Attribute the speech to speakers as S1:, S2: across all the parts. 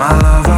S1: My love.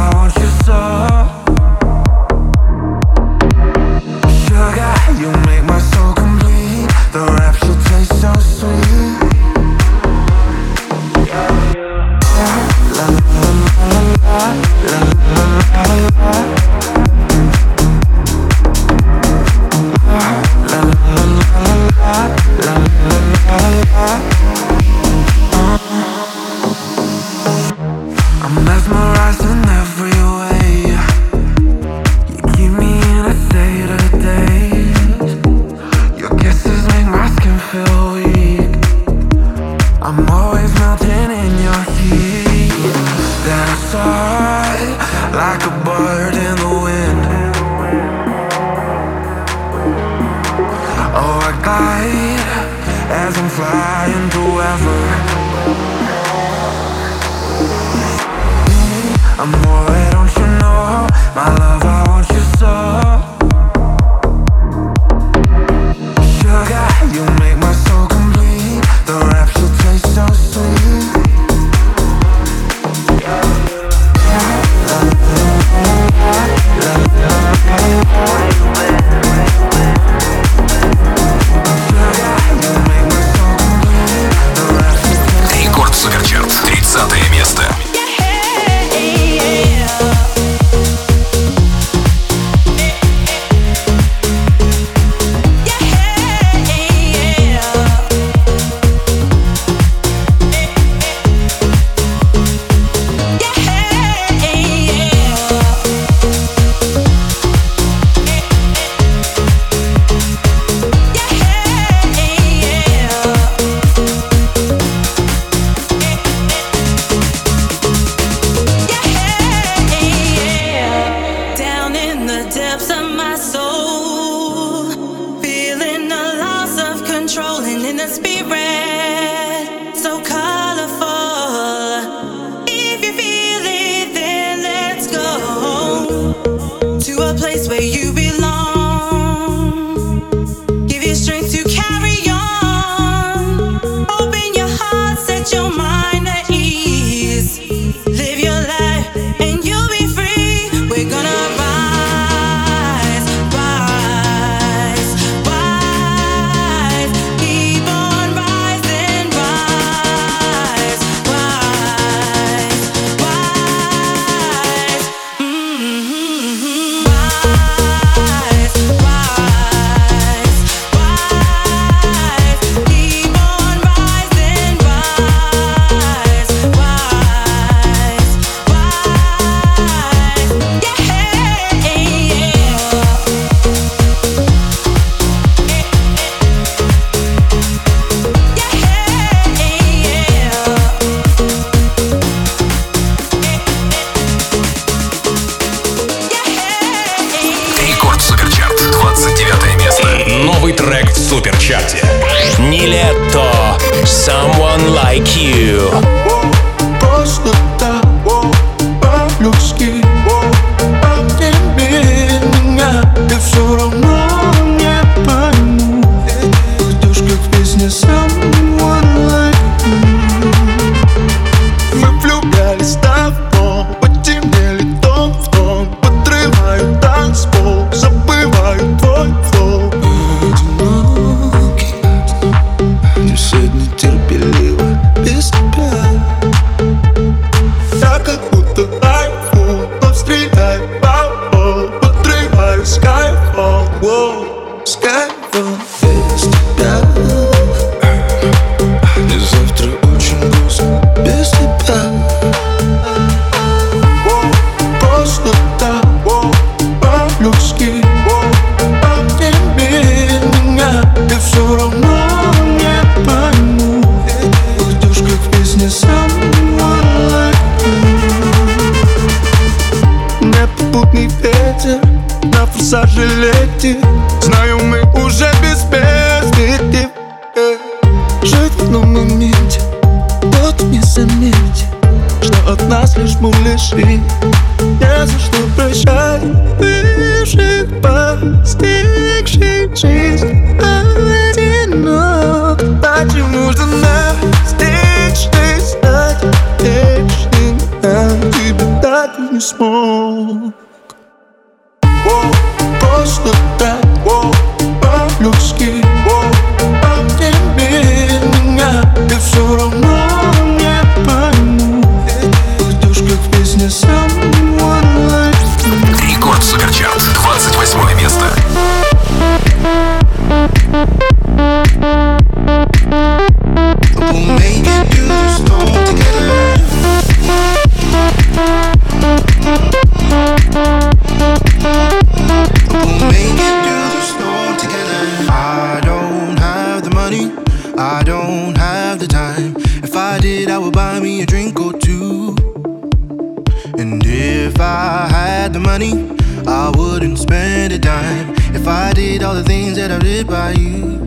S2: affected by you.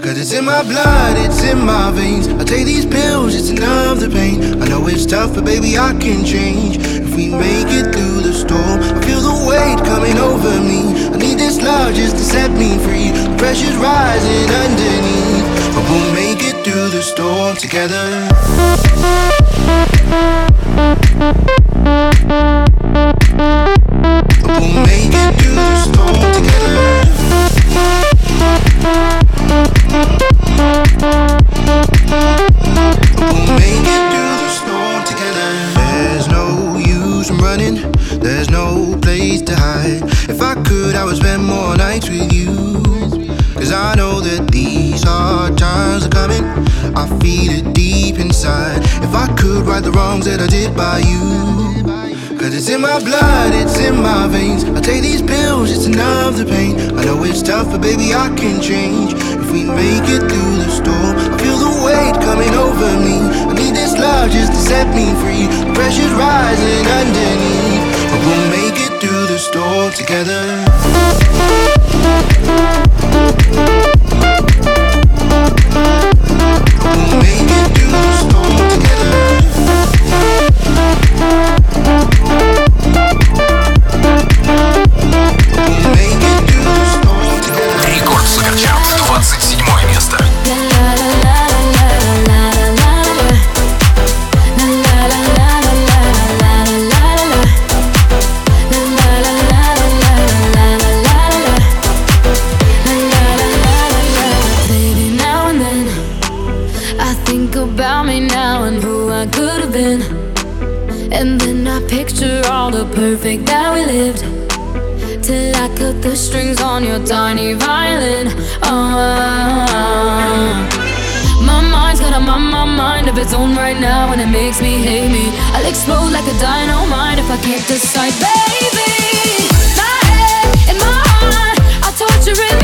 S2: Cause it's in my blood, it's in my veins. I take these pills, it's to numb the pain. I know it's tough, but baby, I can change. If we make it through the storm, I feel the weight coming over me. I need this love just to set me free. The pressure's rising underneath, but we'll make it through the storm together. by you. Cause it's in my blood, it's in my veins. I take these pills, it's enough to pain. I know it's tough, but baby, I can change. If we make it through the storm, I feel the weight coming over me. I need this love just to set me free. The pressure's rising underneath. But we'll make it through the storm together.
S3: tiny violin. Oh, my mind's got a my, my mind of its own right now, and it makes me hate me. I'll explode like a dynamite if I can't decide, baby. My head and my heart, I torture it.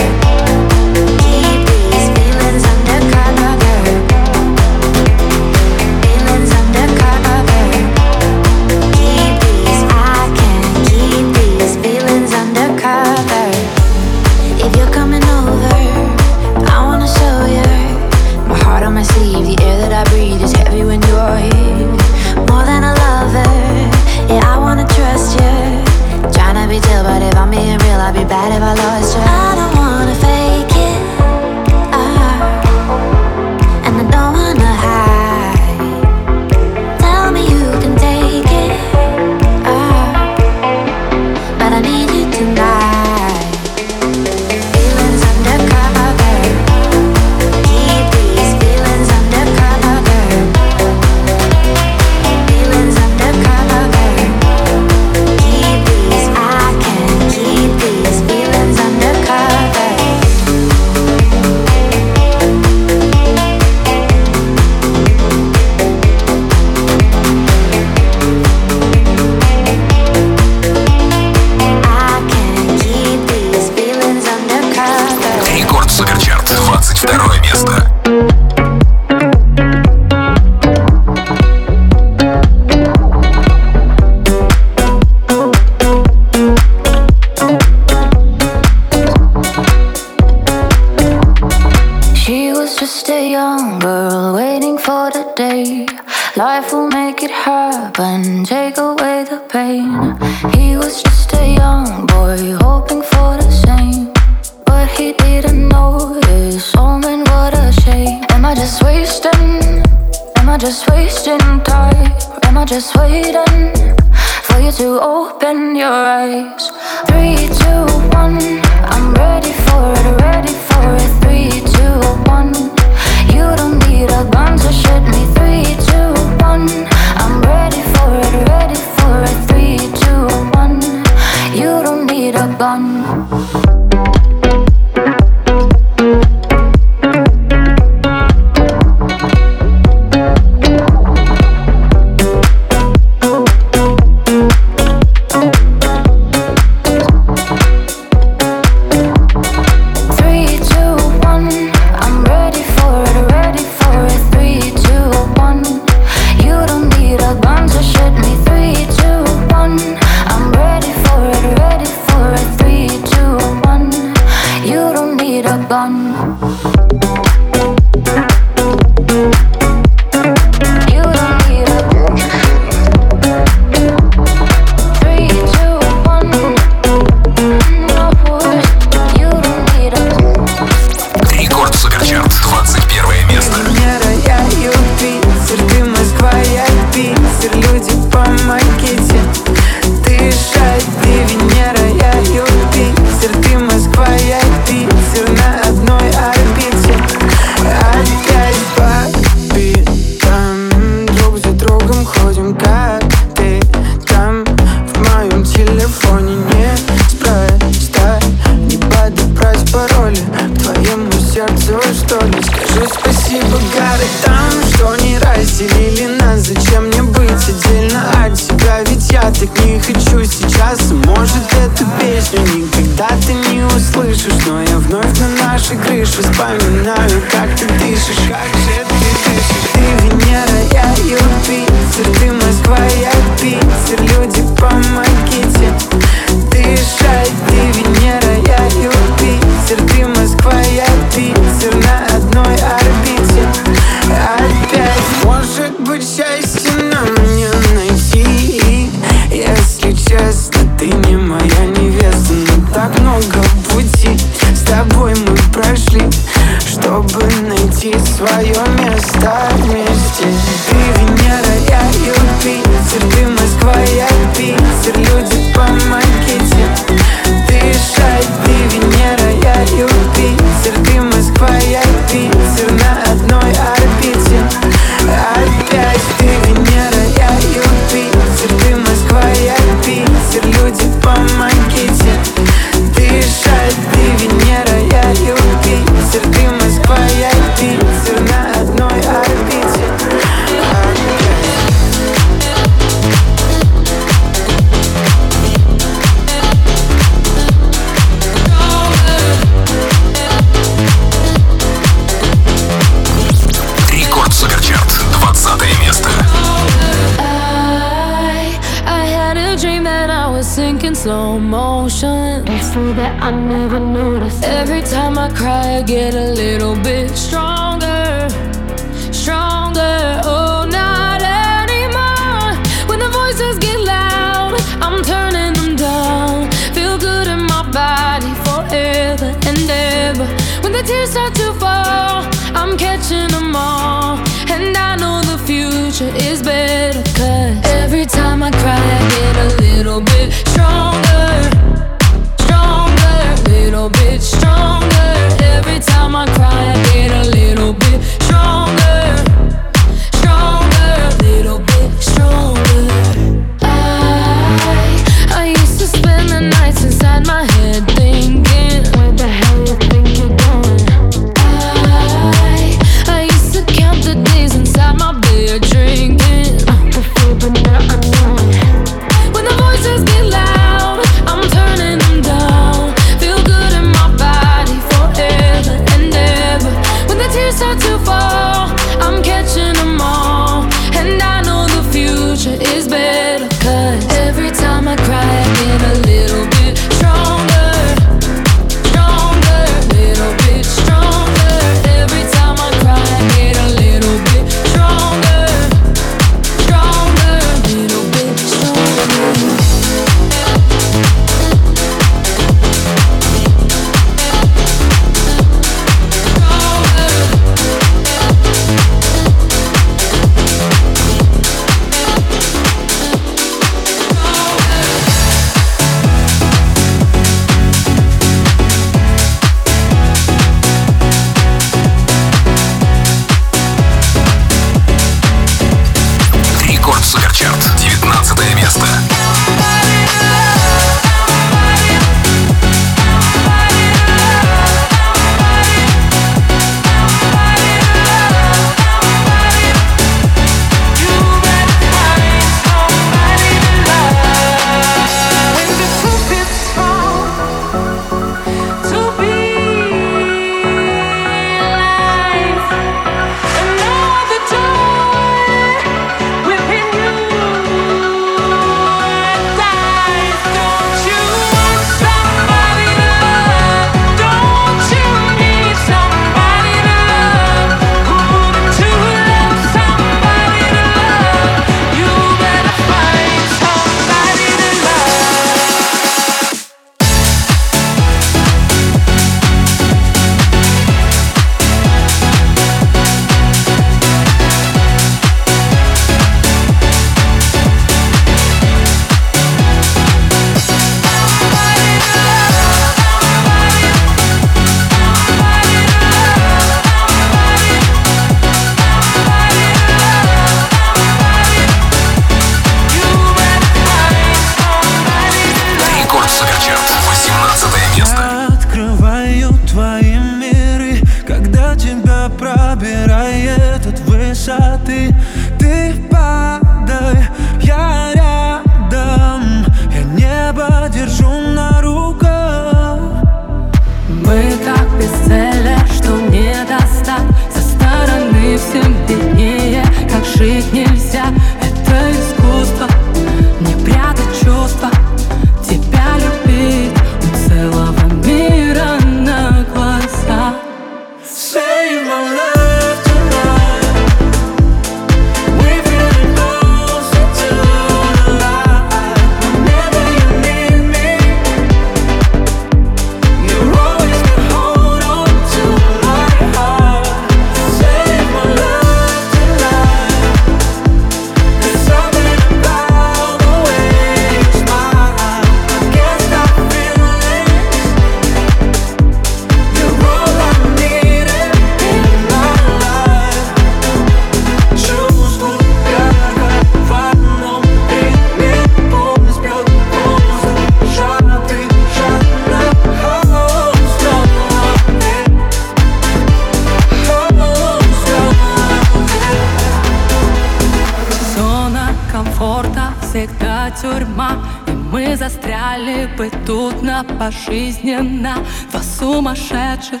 S3: всегда тюрьма И мы застряли бы тут на пожизненно. Два сумасшедших,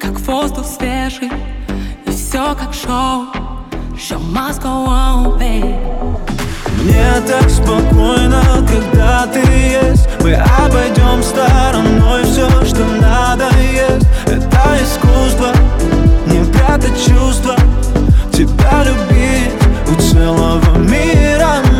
S3: как воздух свежий И все как шоу. Show must go on, babe.
S4: Мне так спокойно, когда ты есть. Мы обойдем стороной все, что надо есть. Это искусство, не прятать чувства. Тебя любить у целого мира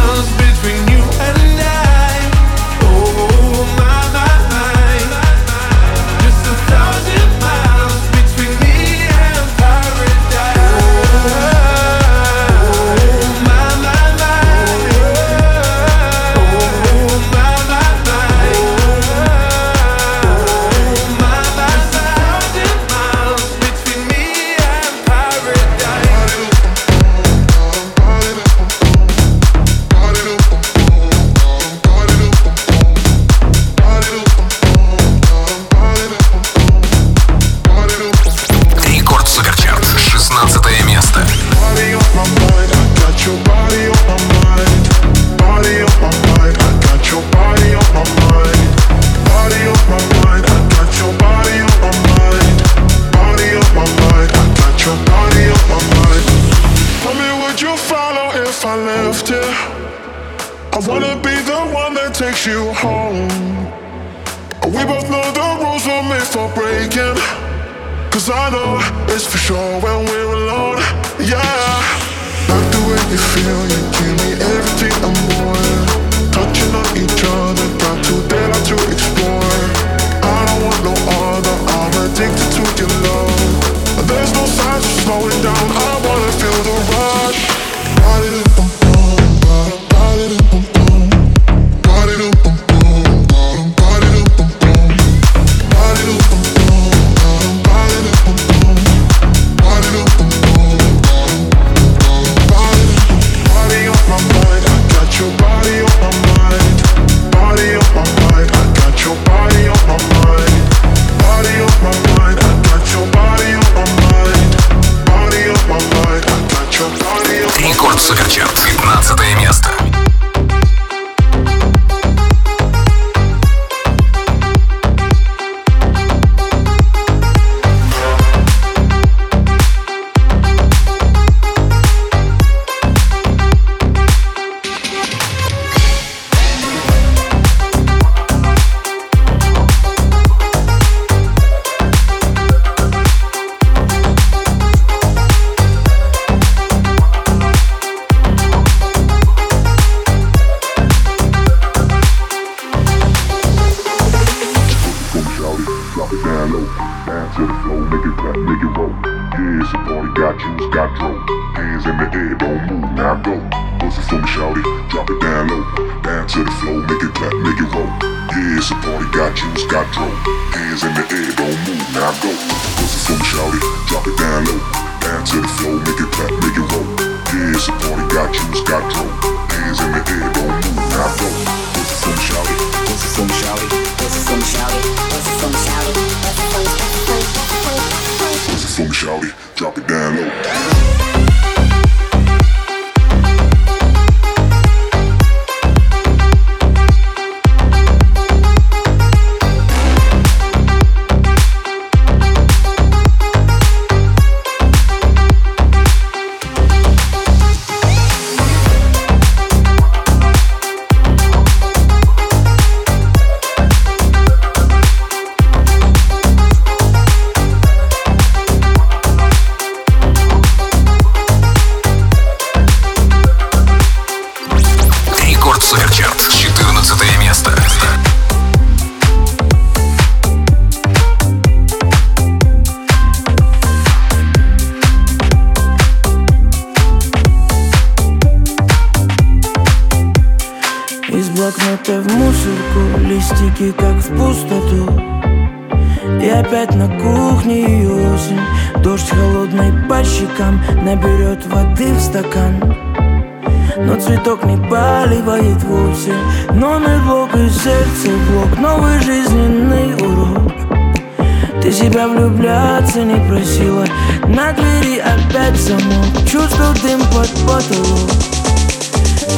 S5: Ты себя влюбляться не просила. На двери опять замок. Чувствовал дым под потолок.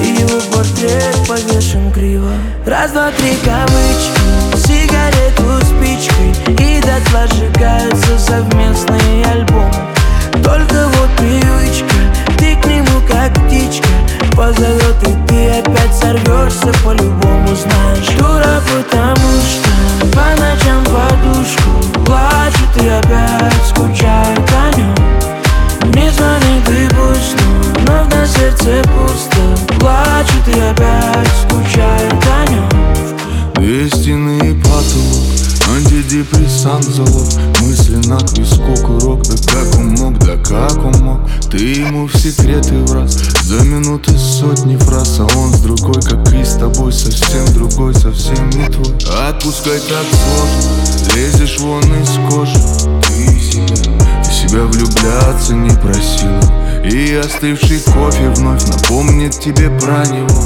S5: И его портрет повешен криво. Раз, два, три кавычки. Сигарету спичкой. И дотла сжигаются совместные альбомы. Только вот привычка. Ты к нему как птичка. Позовет и ты опять сорвешься По-любому знаешь. Дура, потому что По опять скучает о нем не звонит и пусть, но вновь на сердце пусто. Плачет и опять скучает о нем
S6: Две стены и потолок Антидепрессант залог Мысленно к виску курок Да как он мог, да как он Ты ему в секреты враз За минуты сотни фраз А он с другой, как и с тобой Совсем другой, совсем не твой. Отпускай так сложно Лезешь вон из кожи. Ты себя, ты себя влюбляться не просила. И остывший кофе вновь напомнит тебе про него.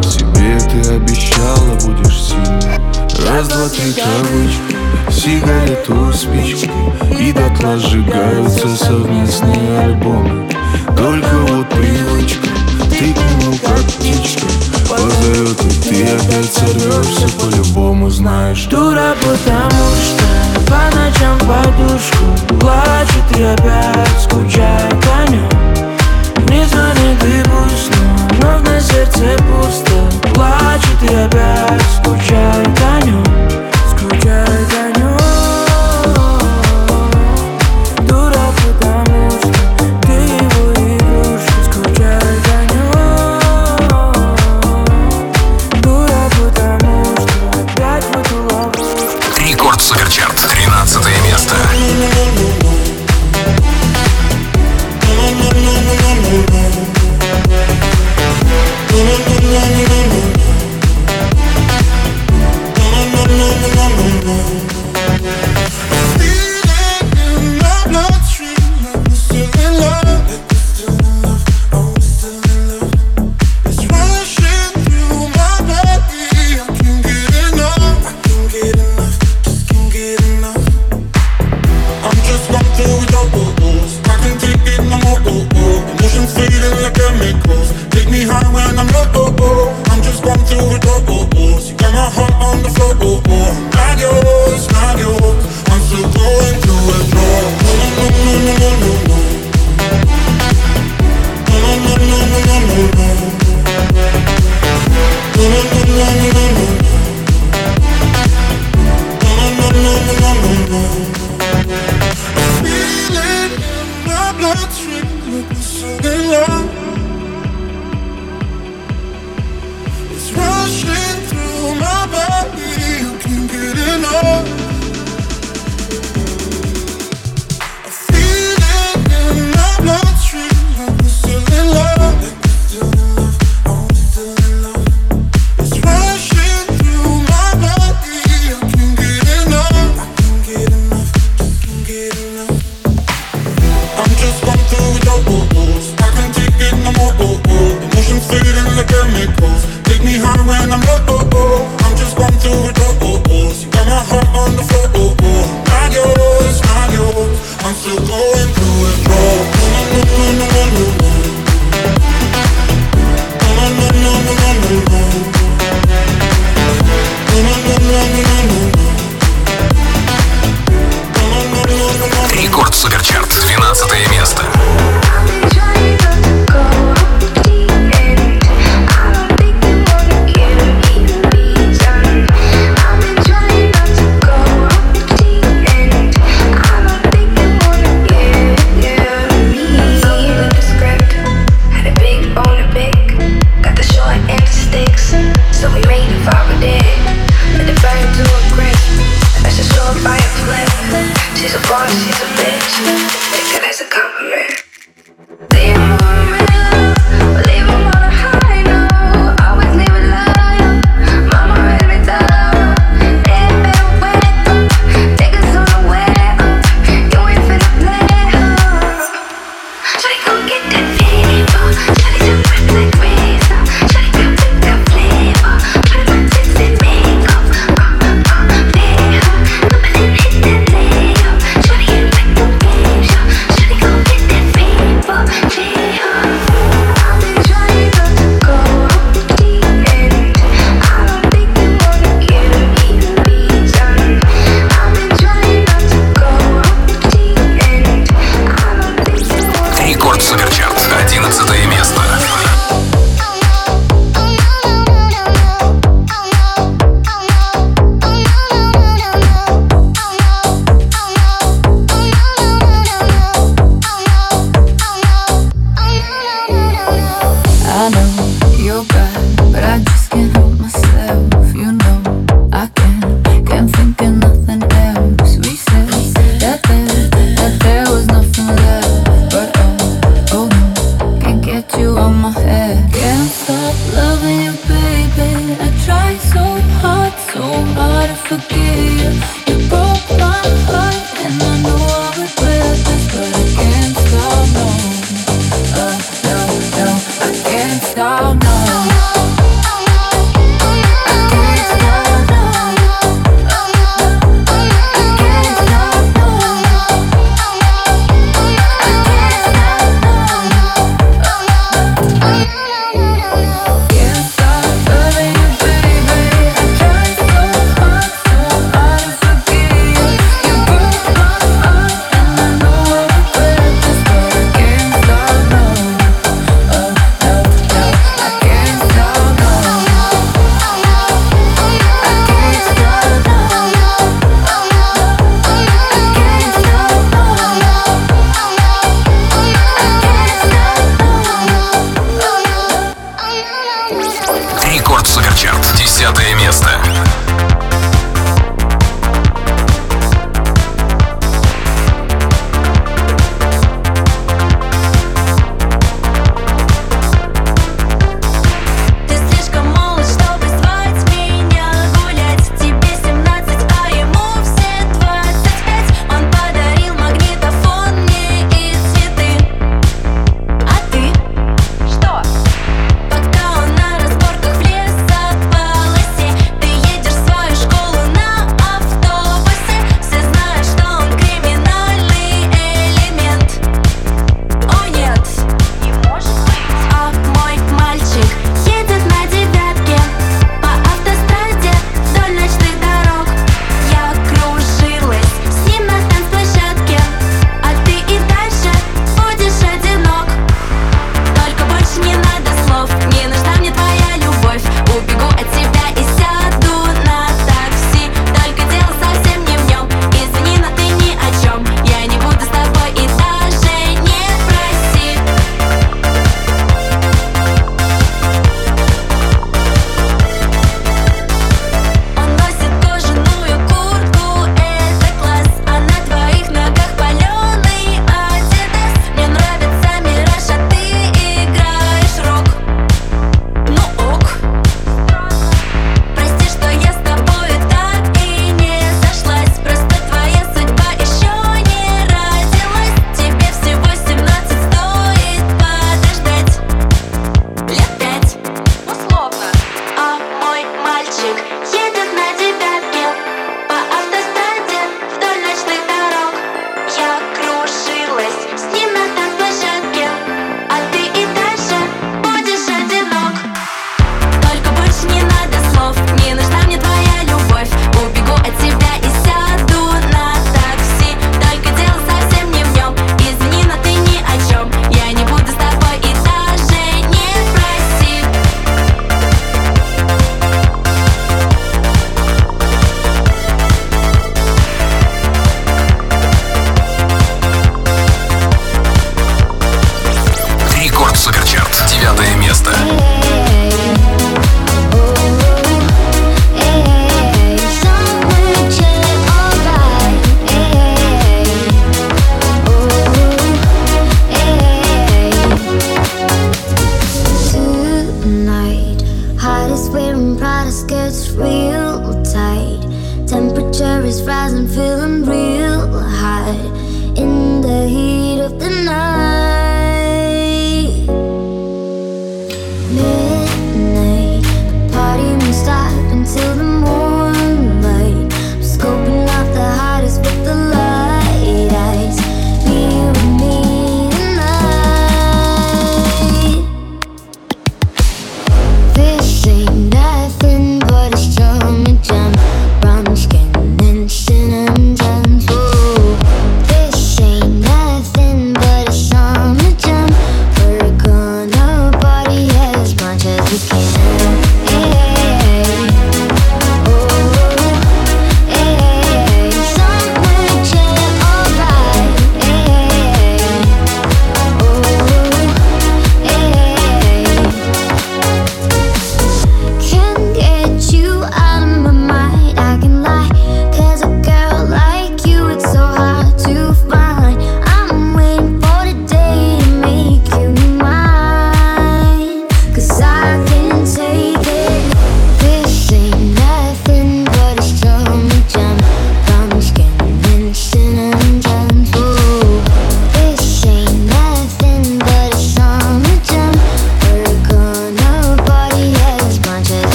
S6: Себе ты обещала, будешь сильной Раз, два, три кавычки Сигарету спички И дотла сжигаются совместные альбомы. Только вот привычка Ты к нему как птичка. Позовет и ты опять сорвешься По-любому знаешь.
S5: Дура, потому что По ночам подушку Плачет и опять скучает о нем Не звонит и пусть, но вновь на сердце пусто Плачет и опять скучает о нем Скучает о нем
S7: I
S8: trick, looking so
S9: good.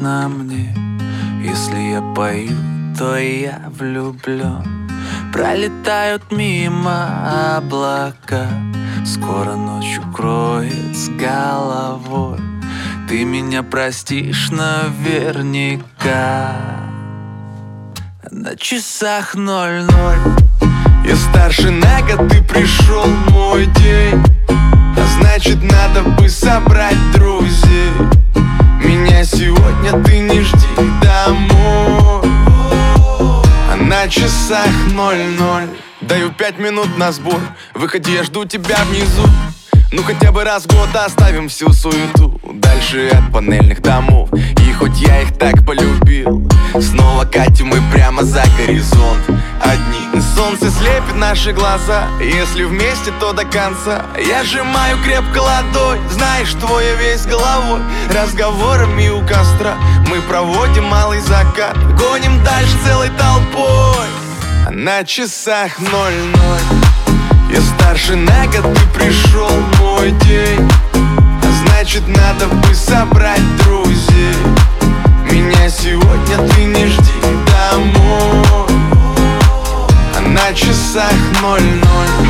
S9: Грустно мне. Если я пою, то я влюблен Пролетают мимо облака. Скоро ночь укроет с головой. Ты меня простишь наверняка. На часах ноль-ноль. Я старше на год, ты пришел мой день. А значит надо бы собрать друзей Меня сегодня ты не жди домой. А на часах ноль-ноль. Даю пять минут на сбор. Выходи, я жду тебя внизу ну хотя бы раз в год оставим всю суету Дальше от панельных домов. И хоть я их так полюбил Снова катим мы прямо за горизонт. Одни Солнце слепит наши глаза Если вместе, то до конца. Я сжимаю крепко ладонь Знаешь, твоя весь головой. Разговорами у костра Мы проводим малый закат. Гоним дальше целой толпой. На часах ноль-ноль я старше на год, ты пришел мой день. А значит надо бы собрать друзей. Меня сегодня ты не жди домой. А на часах ноль-ноль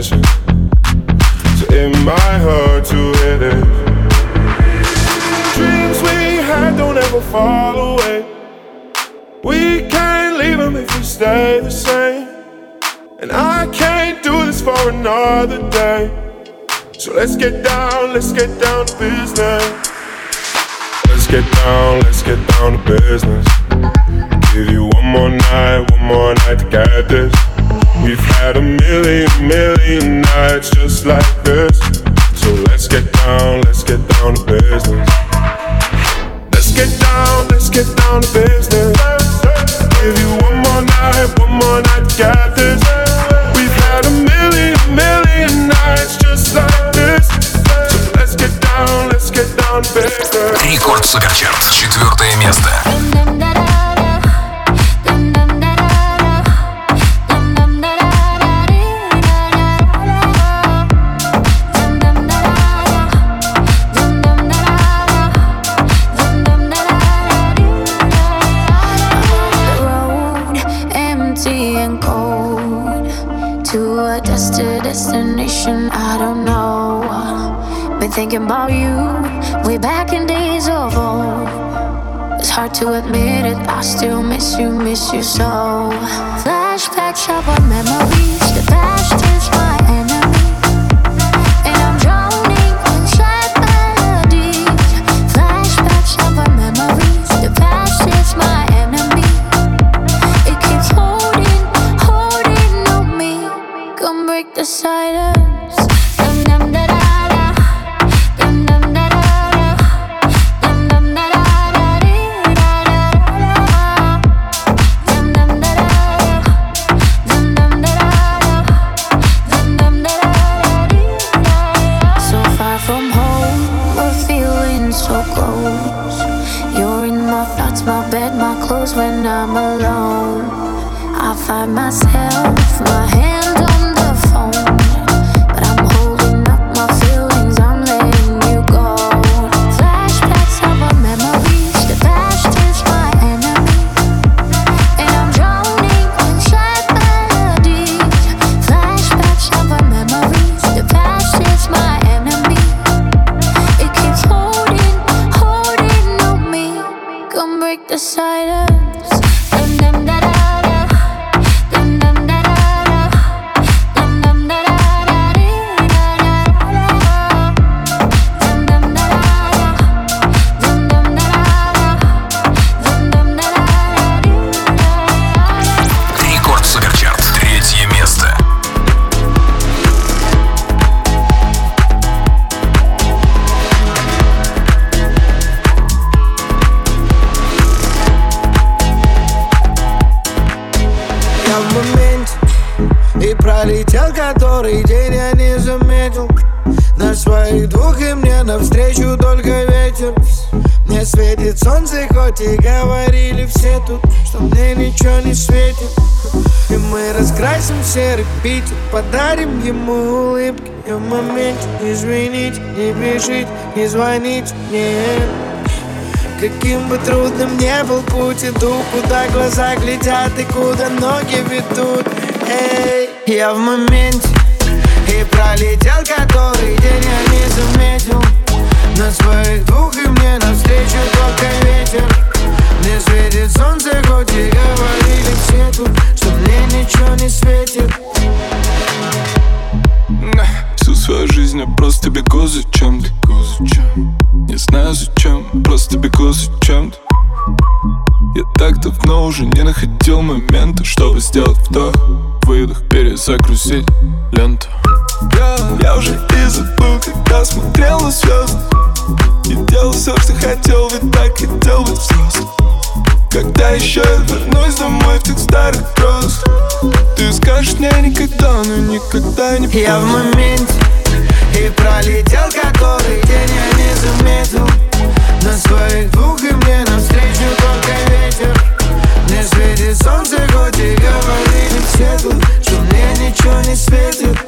S10: attention. So it might hurt to hit it. Dreams we had don't ever fall away. We can't leave them if we stay the same. And I can't do this for another day. So let's get down, let's get down to business. Let's get down, let's get down to business. Give you one more night, one more night to get this. We've had a million, million nights just like this. So let's get down, let's get down to business. Let's get down, let's get down to business. Give you one more night, one more night to get this. We've had a million, million nights just like this. So let's get down, let's get down to business.
S11: Рекорд Суперчарт. Четвертое место.
S12: Thinking about you way back in days of old. It's hard to admit it, I still miss you, miss you so. Flashbacks of our memories,
S13: светит солнце, хоть и говорили все тут Что мне ничего не светит И мы раскрасим серый Питер Подарим ему улыбки И в моменте извините, не бежите, не звоните мне Каким бы трудным не был путь, иду, куда глаза глядят и куда ноги ведут. Эй, я в моменте и пролетел который день я не заметил. На своих двух и мне навстречу только ветер. Мне светит солнце, хоть и говорили все тут, что мне ничего не светит.
S10: Всю свою жизнь я просто бегу за чем-то Не знаю зачем, просто бегу за чем-то Я так давно уже не находил момента Чтобы сделать вдох, выдох, перезагрузить ленту. Я уже и забыл, когда смотрел на звезды. И делал все, что хотел, ведь так хотел быть взрослым. Когда еще я вернусь домой в тех старых грозах Ты скажешь мне никогда, но никогда не
S13: Я в моменте
S11: И пролетел который день я не заметил. На своих двух и мне навстречу ветер Мне светит солнце, хоть и говорили все тут Что мне ничего не светит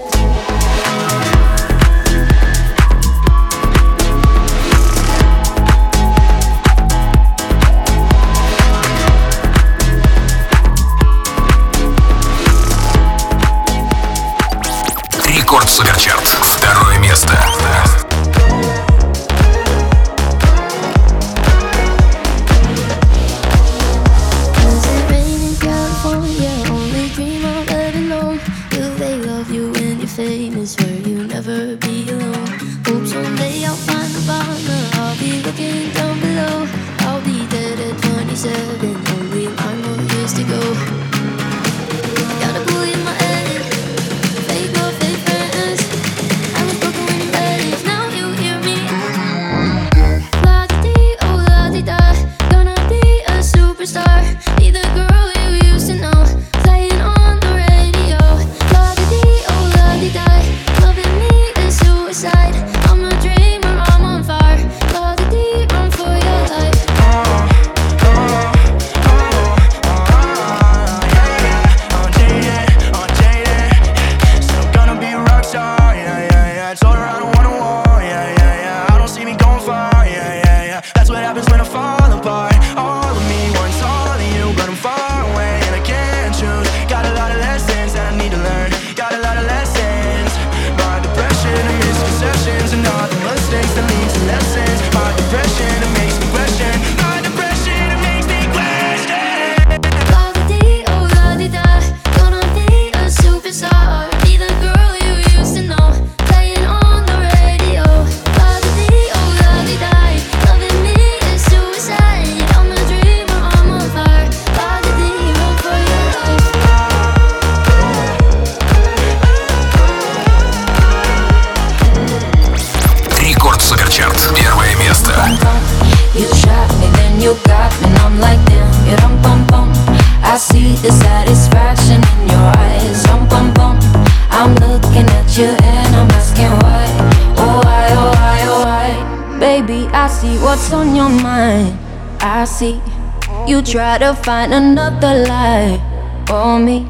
S3: find
S12: another lie for me,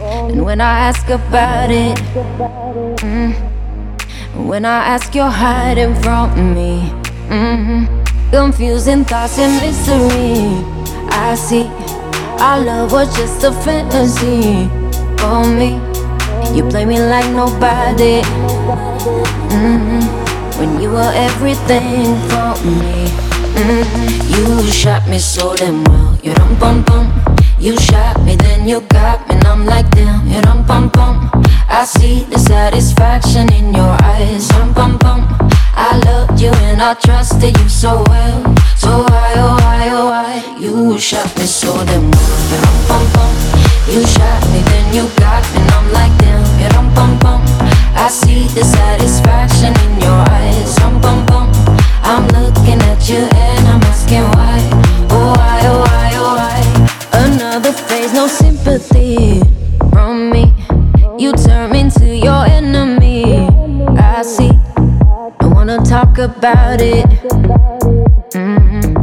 S12: and when I ask about it. mm, when I ask, you're hiding from me. hmm Confusing thoughts and mystery. I see our love was just a fantasy for me. You play me like nobody. hmm When you were everything for me. Hmm You shot me so damn well. You dum bum bum. You shot me, then you got me, and I'm like damn. You dum bum bum. I see the satisfaction in your eyes. Rum bum bum. I loved you and I trusted you so well. So why, oh why, oh why? You shot me so damn well. You rum bum bum. You shot me, then you got me, and I'm like damn. You rum bum bum. I see the satisfaction in your eyes. Rum bum bum. You and I'm asking why. Oh why, oh why, oh why? Another phase, no sympathy from me. You turn into your enemy. I see. I wanna talk about it. Mhm.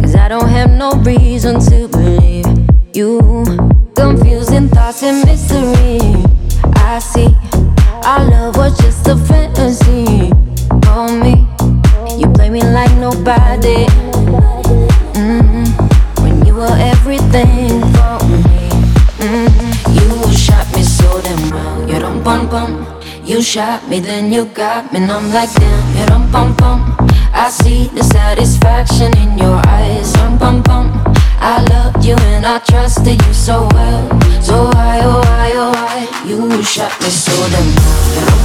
S12: Cause I don't have no reason to believe you. Confusing thoughts and mystery. I see. Our love was just a fantasy. You like nobody. Mhm. When you were everything for me. Mhm. You shot me so damn well. You don't bum bum. You shot me, then you got me, and I'm like damn. You don't bum bum. I see the satisfaction in your eyes. Rum bum bum. I loved you and I trusted you so well. So why, oh why, oh why? You shot me so damn well.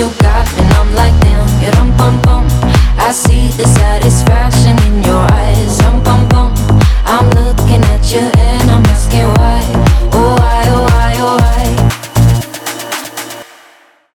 S12: You i like bum bum. I see the satisfaction in your eyes. Dum bum bum. I'm looking at you.